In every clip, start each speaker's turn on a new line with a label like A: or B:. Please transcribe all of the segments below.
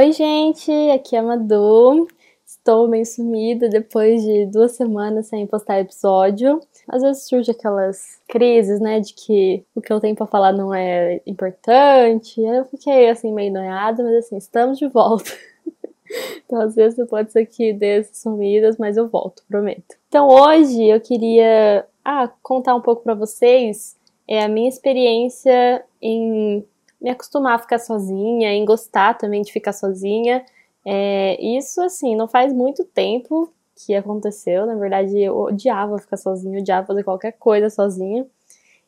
A: Oi, gente, aqui é a Madu. Estou meio sumida depois de duas semanas sem postar episódio. Às vezes surge aquelas crises, né, de que o que eu tenho para falar não é importante. Eu fiquei assim meio noiada, mas assim, estamos de volta. então, às vezes pode ser que dê sumidas, mas eu volto, prometo. Então, hoje eu queria ah, contar um pouco para vocês é a minha experiência em me acostumar a ficar sozinha, em gostar também de ficar sozinha. É, isso, assim, não faz muito tempo que aconteceu. Na verdade, eu odiava ficar sozinha, odiava fazer qualquer coisa sozinha.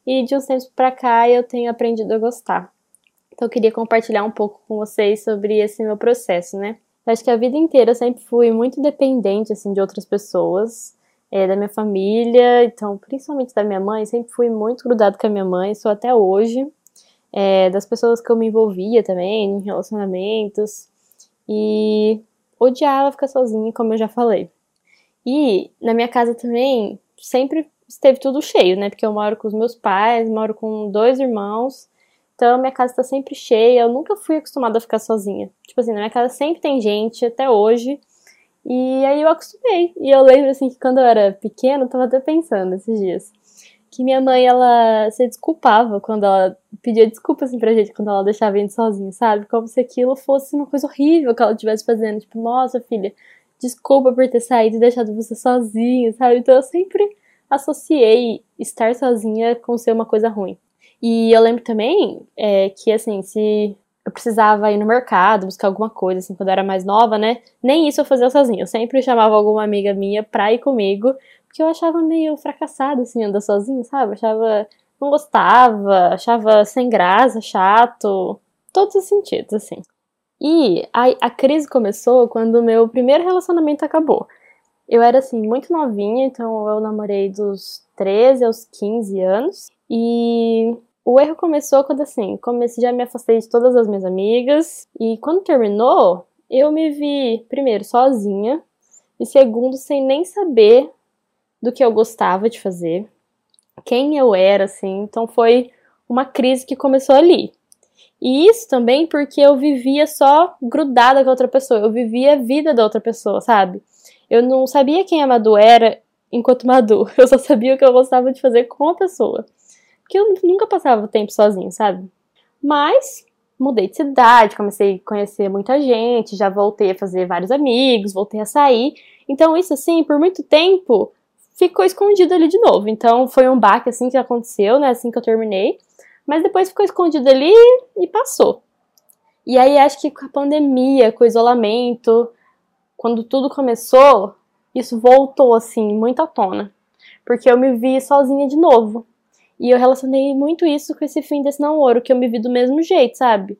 A: E de uns tempos pra cá eu tenho aprendido a gostar. Então eu queria compartilhar um pouco com vocês sobre esse meu processo, né? Eu acho que a vida inteira eu sempre fui muito dependente, assim, de outras pessoas. É, da minha família, então, principalmente da minha mãe, sempre fui muito grudado com a minha mãe, sou até hoje é, das pessoas que eu me envolvia também, em relacionamentos, e odiava ficar sozinha, como eu já falei. E na minha casa também sempre esteve tudo cheio, né? Porque eu moro com os meus pais, moro com dois irmãos, então minha casa tá sempre cheia. Eu nunca fui acostumada a ficar sozinha. Tipo assim, na minha casa sempre tem gente, até hoje. E aí eu acostumei. E eu lembro assim que quando eu era pequena, eu tava até pensando esses dias que minha mãe, ela se desculpava quando ela pedia desculpas assim pra gente quando ela deixava a gente sozinho, sabe? Como se aquilo fosse uma coisa horrível que ela estivesse fazendo. Tipo, nossa, filha, desculpa por ter saído e deixado você sozinha, sabe? Então eu sempre associei estar sozinha com ser uma coisa ruim. E eu lembro também é, que, assim, se eu precisava ir no mercado, buscar alguma coisa, assim, quando eu era mais nova, né? Nem isso eu fazia sozinha. Eu sempre chamava alguma amiga minha pra ir comigo, porque eu achava meio fracassado, assim, andar sozinho, sabe? achava. Não gostava, achava sem graça, chato. Todos os sentidos, assim. E a, a crise começou quando o meu primeiro relacionamento acabou. Eu era, assim, muito novinha, então eu namorei dos 13 aos 15 anos. E o erro começou quando, assim, comecei, já me afastei de todas as minhas amigas. E quando terminou, eu me vi, primeiro, sozinha. E segundo, sem nem saber do que eu gostava de fazer, quem eu era, assim. Então foi uma crise que começou ali. E isso também porque eu vivia só grudada com a outra pessoa, eu vivia a vida da outra pessoa, sabe? Eu não sabia quem a Madu era enquanto Madu, eu só sabia o que eu gostava de fazer com a pessoa. Porque eu nunca passava tempo sozinho, sabe? Mas mudei de cidade, comecei a conhecer muita gente, já voltei a fazer vários amigos, voltei a sair. Então, isso assim, por muito tempo, ficou escondido ali de novo. Então foi um baque assim que aconteceu, né? Assim que eu terminei. Mas depois ficou escondido ali e passou. E aí acho que com a pandemia, com o isolamento, quando tudo começou, isso voltou assim muito à tona. Porque eu me vi sozinha de novo. E eu relacionei muito isso com esse fim desse namoro, que eu me vi do mesmo jeito, sabe?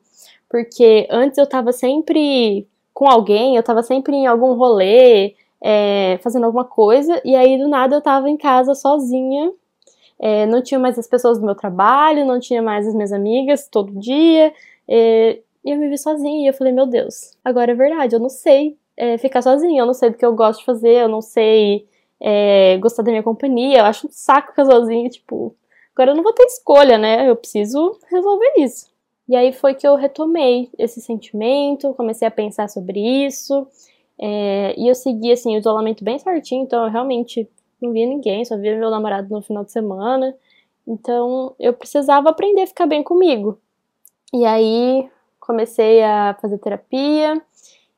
A: Porque antes eu tava sempre com alguém, eu tava sempre em algum rolê, é, fazendo alguma coisa, e aí do nada eu tava em casa sozinha, é, não tinha mais as pessoas do meu trabalho, não tinha mais as minhas amigas todo dia, é, e eu me vi sozinha, e eu falei, meu Deus, agora é verdade, eu não sei é, ficar sozinha, eu não sei do que eu gosto de fazer, eu não sei é, gostar da minha companhia, eu acho um saco ficar sozinha, tipo, agora eu não vou ter escolha, né, eu preciso resolver isso. E aí foi que eu retomei esse sentimento, comecei a pensar sobre isso, é, e eu segui, assim, o isolamento bem certinho, então eu realmente não via ninguém, só via meu namorado no final de semana. Então eu precisava aprender a ficar bem comigo. E aí comecei a fazer terapia.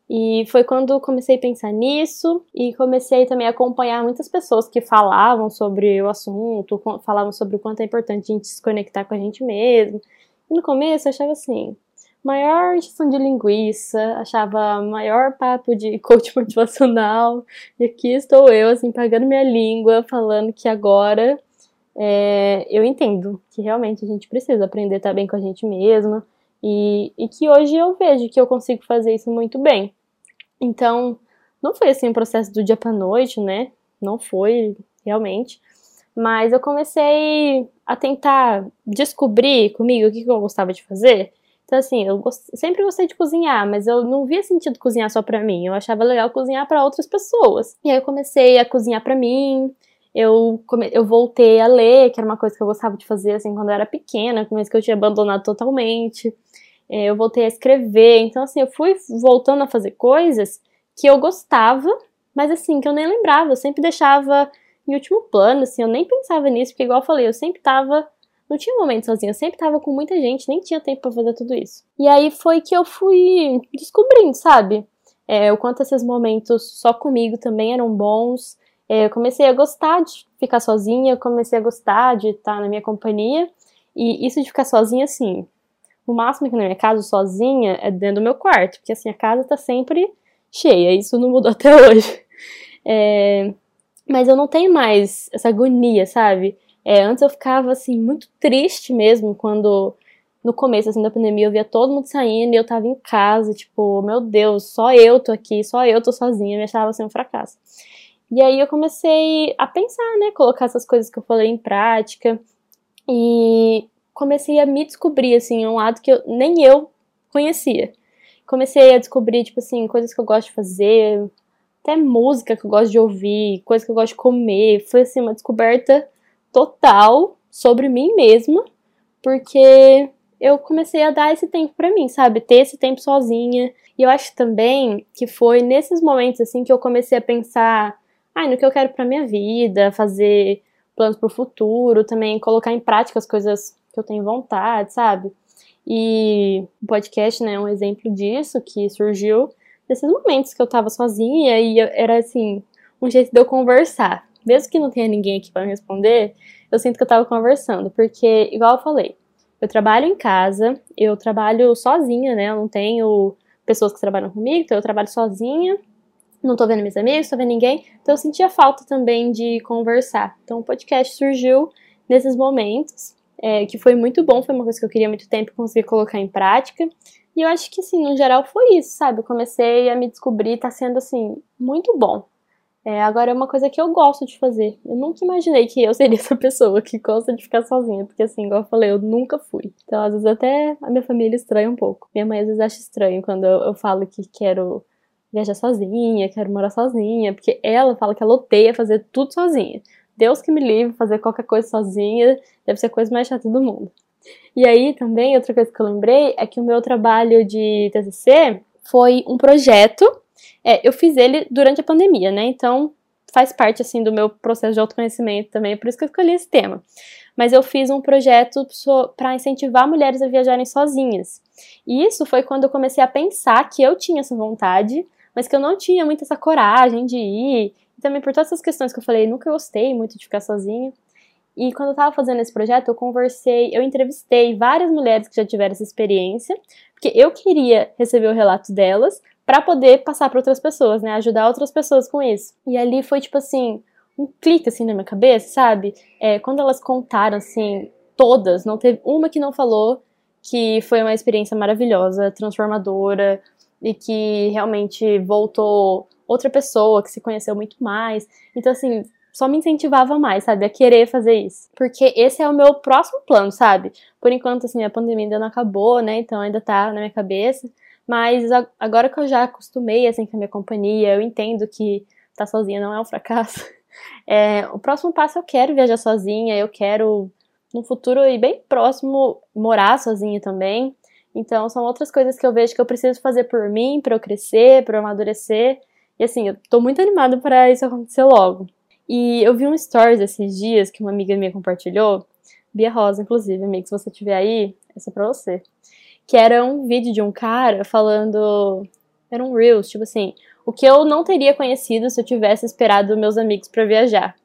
A: E foi quando comecei a pensar nisso e comecei também a acompanhar muitas pessoas que falavam sobre o assunto, falavam sobre o quanto é importante a gente se conectar com a gente mesmo. E no começo eu achava assim, maior injeção de linguiça, achava maior papo de coach motivacional, e aqui estou eu, assim, pagando minha língua, falando que agora é, eu entendo que realmente a gente precisa aprender a estar bem com a gente mesma, e, e que hoje eu vejo que eu consigo fazer isso muito bem. Então, não foi assim um processo do dia para noite, né? Não foi realmente. Mas eu comecei a tentar descobrir comigo o que eu gostava de fazer então, assim, eu gost... sempre gostei de cozinhar, mas eu não via sentido cozinhar só pra mim. Eu achava legal cozinhar para outras pessoas. E aí eu comecei a cozinhar para mim. Eu, come... eu voltei a ler, que era uma coisa que eu gostava de fazer, assim, quando eu era pequena, coisa que eu tinha abandonado totalmente. é, eu voltei a escrever. Então, assim, eu fui voltando a fazer coisas que eu gostava, mas assim, que eu nem lembrava. Eu sempre deixava em último plano, assim, eu nem pensava nisso, porque, igual eu falei, eu sempre tava. Não tinha momento sozinha, eu sempre tava com muita gente, nem tinha tempo para fazer tudo isso. E aí foi que eu fui descobrindo, sabe? É, o quanto esses momentos só comigo também eram bons. É, eu comecei a gostar de ficar sozinha, eu comecei a gostar de estar na minha companhia. E isso de ficar sozinha, assim, o máximo que na minha casa sozinha é dentro do meu quarto, porque assim, a casa tá sempre cheia, isso não mudou até hoje. É, mas eu não tenho mais essa agonia, sabe? É, antes eu ficava assim, muito triste mesmo quando no começo assim, da pandemia eu via todo mundo saindo e eu tava em casa, tipo, meu Deus, só eu tô aqui, só eu tô sozinha, me achava assim um fracasso. E aí eu comecei a pensar, né, colocar essas coisas que eu falei em prática e comecei a me descobrir assim, um lado que eu, nem eu conhecia. Comecei a descobrir, tipo assim, coisas que eu gosto de fazer, até música que eu gosto de ouvir, coisas que eu gosto de comer. Foi assim uma descoberta total sobre mim mesma, porque eu comecei a dar esse tempo para mim, sabe? Ter esse tempo sozinha. E eu acho também que foi nesses momentos assim que eu comecei a pensar, ai, ah, no que eu quero para minha vida, fazer planos para o futuro, também colocar em prática as coisas que eu tenho vontade, sabe? E o podcast, né, é um exemplo disso que surgiu nesses momentos que eu tava sozinha e era assim, um jeito de eu conversar. Mesmo que não tenha ninguém aqui para me responder, eu sinto que eu tava conversando, porque igual eu falei, eu trabalho em casa, eu trabalho sozinha, né? Eu não tenho pessoas que trabalham comigo, então eu trabalho sozinha, não tô vendo meus amigos, tô vendo ninguém, então eu sentia falta também de conversar. Então o podcast surgiu nesses momentos, é, que foi muito bom, foi uma coisa que eu queria muito tempo conseguir colocar em prática. E eu acho que, assim, no geral foi isso, sabe? Eu comecei a me descobrir, tá sendo, assim, muito bom. É, agora é uma coisa que eu gosto de fazer. Eu nunca imaginei que eu seria essa pessoa que gosta de ficar sozinha, porque assim, igual eu falei, eu nunca fui. Então, às vezes até a minha família estranha um pouco. Minha mãe às vezes acha estranho quando eu, eu falo que quero viajar sozinha, quero morar sozinha, porque ela fala que ela odeia fazer tudo sozinha. Deus que me livre, fazer qualquer coisa sozinha, deve ser a coisa mais chata do mundo. E aí também, outra coisa que eu lembrei é que o meu trabalho de TCC foi um projeto, é, eu fiz ele durante a pandemia, né? Então faz parte assim do meu processo de autoconhecimento também, é por isso que eu escolhi esse tema. Mas eu fiz um projeto para incentivar mulheres a viajarem sozinhas. E isso foi quando eu comecei a pensar que eu tinha essa vontade, mas que eu não tinha muita essa coragem de ir. E também por todas essas questões que eu falei, nunca gostei muito de ficar sozinha. E quando eu tava fazendo esse projeto, eu conversei, eu entrevistei várias mulheres que já tiveram essa experiência, porque eu queria receber o relato delas para poder passar para outras pessoas, né, ajudar outras pessoas com isso. E ali foi tipo assim, um clique assim na minha cabeça, sabe? É, quando elas contaram assim, todas, não teve uma que não falou que foi uma experiência maravilhosa, transformadora e que realmente voltou outra pessoa que se conheceu muito mais. Então assim, só me incentivava mais, sabe, a querer fazer isso. Porque esse é o meu próximo plano, sabe? Por enquanto, assim, a pandemia ainda não acabou, né? Então ainda tá na minha cabeça. Mas agora que eu já acostumei, assim, com a minha companhia, eu entendo que estar tá sozinha não é um fracasso. É, o próximo passo eu quero viajar sozinha, eu quero, no futuro e bem próximo, morar sozinha também. Então, são outras coisas que eu vejo que eu preciso fazer por mim, para eu crescer, para eu amadurecer. E assim, eu tô muito animada para isso acontecer logo. E eu vi um stories esses dias que uma amiga minha compartilhou, Bia Rosa, inclusive, amiga, se você tiver aí, essa é pra você. Que era um vídeo de um cara falando. Era um Reels, tipo assim, o que eu não teria conhecido se eu tivesse esperado meus amigos para viajar.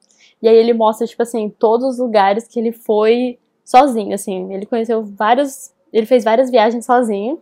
A: E aí ele mostra, tipo assim, todos os lugares que ele foi sozinho, assim. Ele conheceu vários. Ele fez várias viagens sozinho.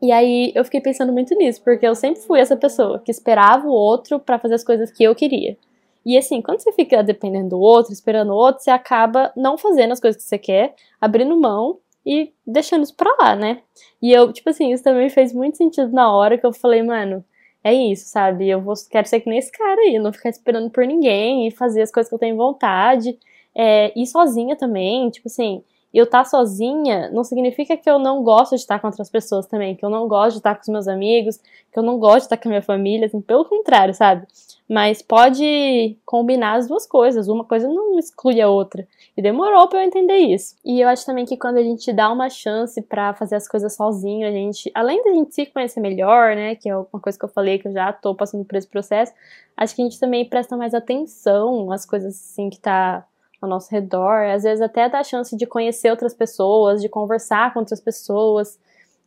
A: E aí eu fiquei pensando muito nisso, porque eu sempre fui essa pessoa que esperava o outro para fazer as coisas que eu queria. E assim, quando você fica dependendo do outro, esperando o outro, você acaba não fazendo as coisas que você quer, abrindo mão e deixando isso pra lá, né? E eu, tipo assim, isso também fez muito sentido na hora que eu falei, mano, é isso, sabe? Eu vou, quero ser que nem esse cara aí, não ficar esperando por ninguém e fazer as coisas que eu tenho vontade. É, ir sozinha também, tipo assim, eu estar tá sozinha não significa que eu não gosto de estar com outras pessoas também, que eu não gosto de estar com os meus amigos, que eu não gosto de estar com a minha família, assim, pelo contrário, sabe? Mas pode combinar as duas coisas, uma coisa não exclui a outra. E demorou para eu entender isso. E eu acho também que quando a gente dá uma chance para fazer as coisas sozinho, a gente, além da gente se conhecer melhor, né, que é uma coisa que eu falei que eu já tô passando por esse processo, acho que a gente também presta mais atenção às coisas assim que tá ao nosso redor, às vezes até dá a chance de conhecer outras pessoas, de conversar com outras pessoas.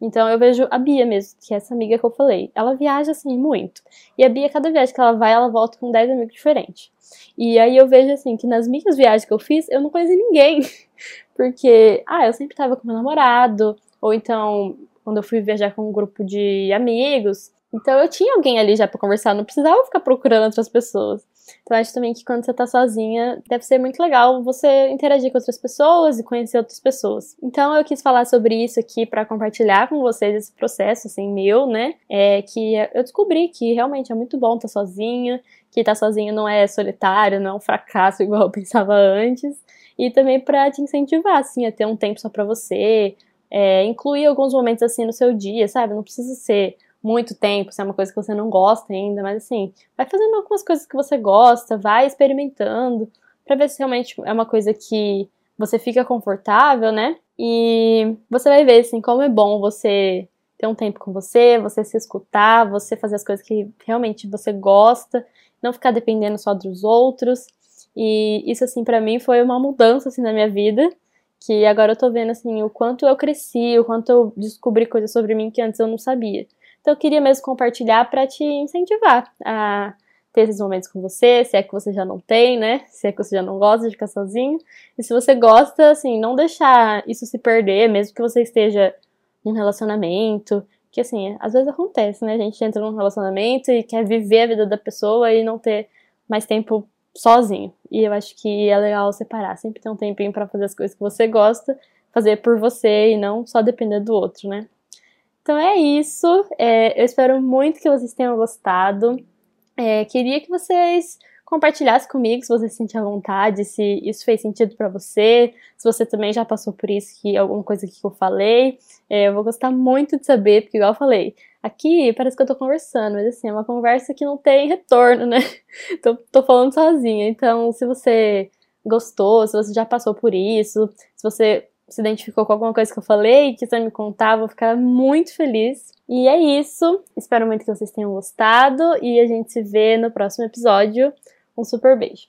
A: Então eu vejo a Bia mesmo, que é essa amiga que eu falei. Ela viaja assim muito. E a Bia, cada viagem que ela vai, ela volta com 10 amigos diferentes. E aí eu vejo assim que nas minhas viagens que eu fiz, eu não conheci ninguém. Porque, ah, eu sempre tava com meu namorado, ou então quando eu fui viajar com um grupo de amigos, então eu tinha alguém ali já para conversar, não precisava ficar procurando outras pessoas. Então acho também que quando você tá sozinha, deve ser muito legal você interagir com outras pessoas e conhecer outras pessoas. Então eu quis falar sobre isso aqui para compartilhar com vocês esse processo assim meu, né? É que eu descobri que realmente é muito bom estar tá sozinha, que estar tá sozinho não é solitário, não é um fracasso igual eu pensava antes, e também para te incentivar assim a ter um tempo só para você, é, incluir alguns momentos assim no seu dia, sabe? Não precisa ser muito tempo, se é uma coisa que você não gosta ainda, mas assim, vai fazendo algumas coisas que você gosta, vai experimentando, para ver se realmente é uma coisa que você fica confortável, né? E você vai ver, assim, como é bom você ter um tempo com você, você se escutar, você fazer as coisas que realmente você gosta, não ficar dependendo só dos outros. E isso, assim, para mim foi uma mudança, assim, na minha vida, que agora eu tô vendo, assim, o quanto eu cresci, o quanto eu descobri coisas sobre mim que antes eu não sabia. Então eu queria mesmo compartilhar para te incentivar a ter esses momentos com você, se é que você já não tem, né? Se é que você já não gosta de ficar sozinho. E se você gosta, assim, não deixar isso se perder, mesmo que você esteja num relacionamento. Que assim, às vezes acontece, né? A gente entra num relacionamento e quer viver a vida da pessoa e não ter mais tempo sozinho. E eu acho que é legal separar, sempre ter um tempinho para fazer as coisas que você gosta, fazer por você e não só depender do outro, né? Então é isso. É, eu espero muito que vocês tenham gostado. É, queria que vocês compartilhassem comigo se você se sentir à vontade, se isso fez sentido para você, se você também já passou por isso, que alguma coisa que eu falei. É, eu vou gostar muito de saber, porque igual eu falei, aqui parece que eu tô conversando, mas assim, é uma conversa que não tem retorno, né? tô, tô falando sozinha. Então, se você gostou, se você já passou por isso, se você se identificou com alguma coisa que eu falei e quiser me contar, vou ficar muito feliz. E é isso. Espero muito que vocês tenham gostado e a gente se vê no próximo episódio. Um super beijo.